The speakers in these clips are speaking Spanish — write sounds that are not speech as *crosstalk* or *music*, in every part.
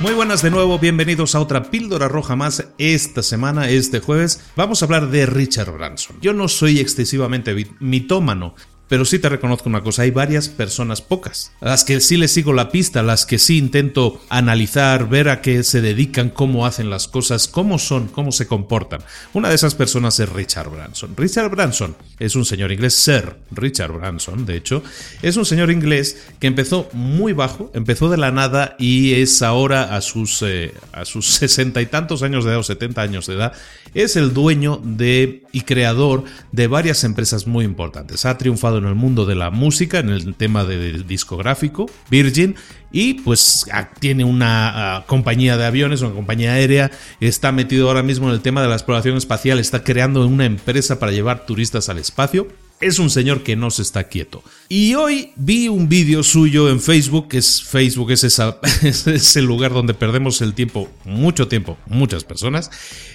Muy buenas de nuevo, bienvenidos a otra píldora roja más. Esta semana, este jueves, vamos a hablar de Richard Branson. Yo no soy excesivamente mitómano, pero sí te reconozco una cosa, hay varias personas, pocas, las que sí les sigo la pista, las que sí intento analizar, ver a qué se dedican, cómo hacen las cosas, cómo son, cómo se comportan. Una de esas personas es Richard Branson. Richard Branson es un señor inglés, Sir Richard Branson, de hecho, es un señor inglés que empezó muy bajo, empezó de la nada y es ahora a sus, eh, a sus *laughs* sesenta y tantos años de edad o setenta años de edad, es el dueño de y creador de varias empresas muy importantes. Ha triunfado en el mundo de la música, en el tema de discográfico, Virgin, y pues ah, tiene una ah, compañía de aviones, una compañía aérea, está metido ahora mismo en el tema de la exploración espacial, está creando una empresa para llevar turistas al espacio es un señor que no se está quieto. Y hoy vi un vídeo suyo en Facebook, es Facebook es, esa, *laughs* es el lugar donde perdemos el tiempo, mucho tiempo, muchas personas.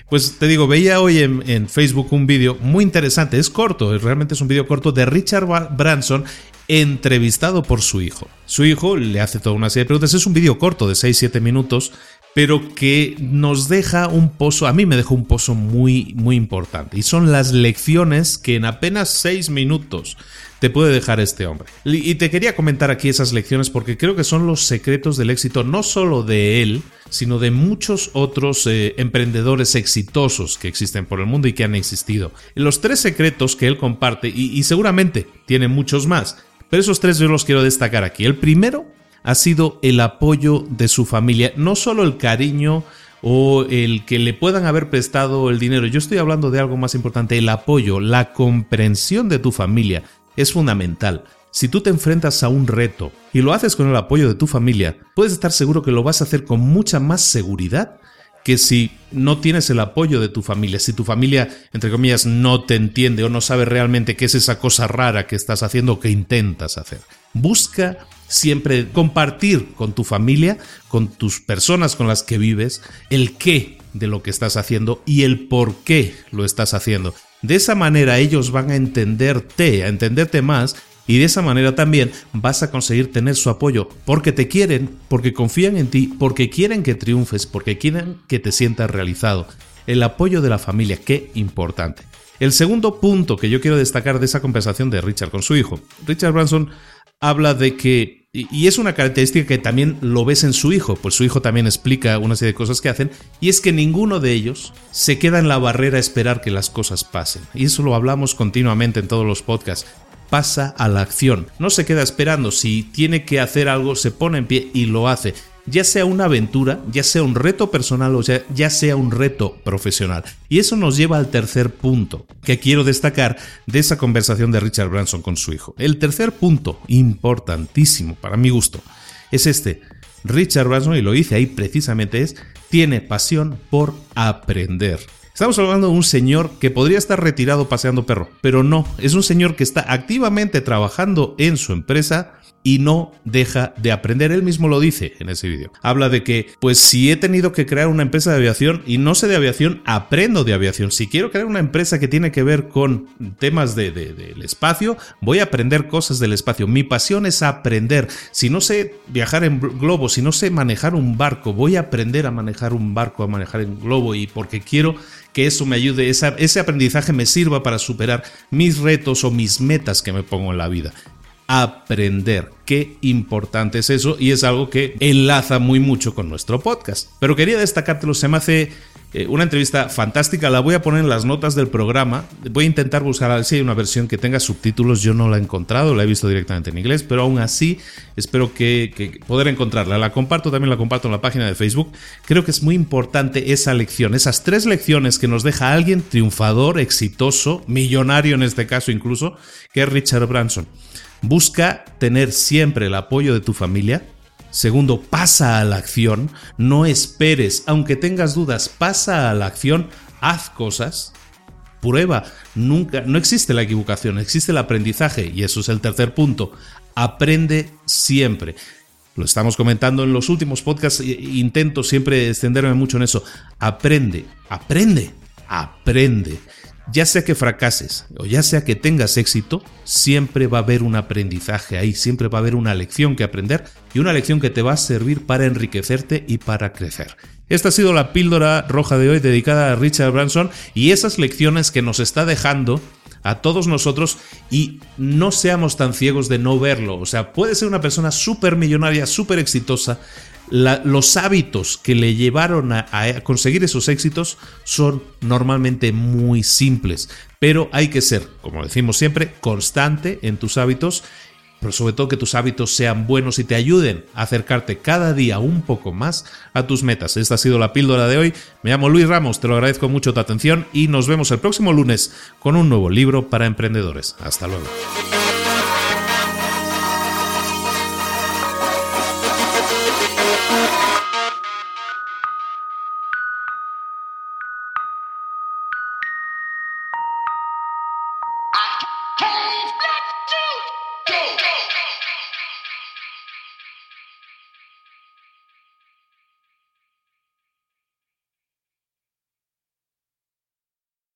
Pues te digo, veía hoy en, en Facebook un vídeo muy interesante, es corto, realmente es un vídeo corto de Richard Branson entrevistado por su hijo. Su hijo le hace toda una serie de preguntas, es un vídeo corto de 6-7 minutos pero que nos deja un pozo, a mí me dejó un pozo muy, muy importante. Y son las lecciones que en apenas seis minutos te puede dejar este hombre. Y te quería comentar aquí esas lecciones porque creo que son los secretos del éxito, no solo de él, sino de muchos otros eh, emprendedores exitosos que existen por el mundo y que han existido. Los tres secretos que él comparte, y, y seguramente tiene muchos más, pero esos tres yo los quiero destacar aquí. El primero ha sido el apoyo de su familia, no solo el cariño o el que le puedan haber prestado el dinero, yo estoy hablando de algo más importante, el apoyo, la comprensión de tu familia es fundamental. Si tú te enfrentas a un reto y lo haces con el apoyo de tu familia, puedes estar seguro que lo vas a hacer con mucha más seguridad que si no tienes el apoyo de tu familia, si tu familia, entre comillas, no te entiende o no sabe realmente qué es esa cosa rara que estás haciendo o que intentas hacer. Busca siempre compartir con tu familia, con tus personas con las que vives, el qué de lo que estás haciendo y el por qué lo estás haciendo. De esa manera ellos van a entenderte, a entenderte más y de esa manera también vas a conseguir tener su apoyo porque te quieren, porque confían en ti, porque quieren que triunfes, porque quieren que te sientas realizado. El apoyo de la familia, qué importante. El segundo punto que yo quiero destacar de esa conversación de Richard con su hijo. Richard Branson habla de que, y es una característica que también lo ves en su hijo, pues su hijo también explica una serie de cosas que hacen, y es que ninguno de ellos se queda en la barrera a esperar que las cosas pasen. Y eso lo hablamos continuamente en todos los podcasts. pasa a la acción. No se queda esperando. Si tiene que hacer algo, se pone en pie y lo hace. Ya sea una aventura, ya sea un reto personal o ya, ya sea un reto profesional. Y eso nos lleva al tercer punto que quiero destacar de esa conversación de Richard Branson con su hijo. El tercer punto, importantísimo para mi gusto, es este. Richard Branson, y lo dice ahí precisamente, es, tiene pasión por aprender. Estamos hablando de un señor que podría estar retirado paseando perro, pero no, es un señor que está activamente trabajando en su empresa y no deja de aprender. Él mismo lo dice en ese vídeo. Habla de que, pues si he tenido que crear una empresa de aviación y no sé de aviación, aprendo de aviación. Si quiero crear una empresa que tiene que ver con temas del de, espacio, voy a aprender cosas del espacio. Mi pasión es aprender. Si no sé viajar en globo, si no sé manejar un barco, voy a aprender a manejar un barco, a manejar en globo y porque quiero que eso me ayude, ese aprendizaje me sirva para superar mis retos o mis metas que me pongo en la vida aprender. Qué importante es eso y es algo que enlaza muy mucho con nuestro podcast. Pero quería destacártelo, se me hace eh, una entrevista fantástica, la voy a poner en las notas del programa. Voy a intentar buscar a ver si hay una versión que tenga subtítulos, yo no la he encontrado, la he visto directamente en inglés, pero aún así espero que, que poder encontrarla. La comparto, también la comparto en la página de Facebook. Creo que es muy importante esa lección, esas tres lecciones que nos deja alguien triunfador, exitoso, millonario en este caso incluso, que es Richard Branson. Busca tener siempre el apoyo de tu familia. Segundo, pasa a la acción. No esperes, aunque tengas dudas, pasa a la acción, haz cosas. Prueba, nunca, no existe la equivocación, existe el aprendizaje y eso es el tercer punto. Aprende siempre. Lo estamos comentando en los últimos podcasts, intento siempre extenderme mucho en eso. Aprende, aprende, aprende. Ya sea que fracases o ya sea que tengas éxito, siempre va a haber un aprendizaje ahí, siempre va a haber una lección que aprender y una lección que te va a servir para enriquecerte y para crecer. Esta ha sido la píldora roja de hoy dedicada a Richard Branson y esas lecciones que nos está dejando a todos nosotros y no seamos tan ciegos de no verlo. O sea, puede ser una persona súper millonaria, súper exitosa, los hábitos que le llevaron a, conseguir esos éxitos son normalmente muy simples, pero hay que ser, como decimos siempre, constante en tus hábitos, pero sobre todo que tus hábitos sean buenos y te ayuden a acercarte cada día un poco más a tus metas. Esta ha sido la píldora de hoy. Me llamo Luis Ramos, te lo agradezco mucho tu atención y nos vemos el próximo lunes con un nuevo libro para emprendedores. Hasta luego.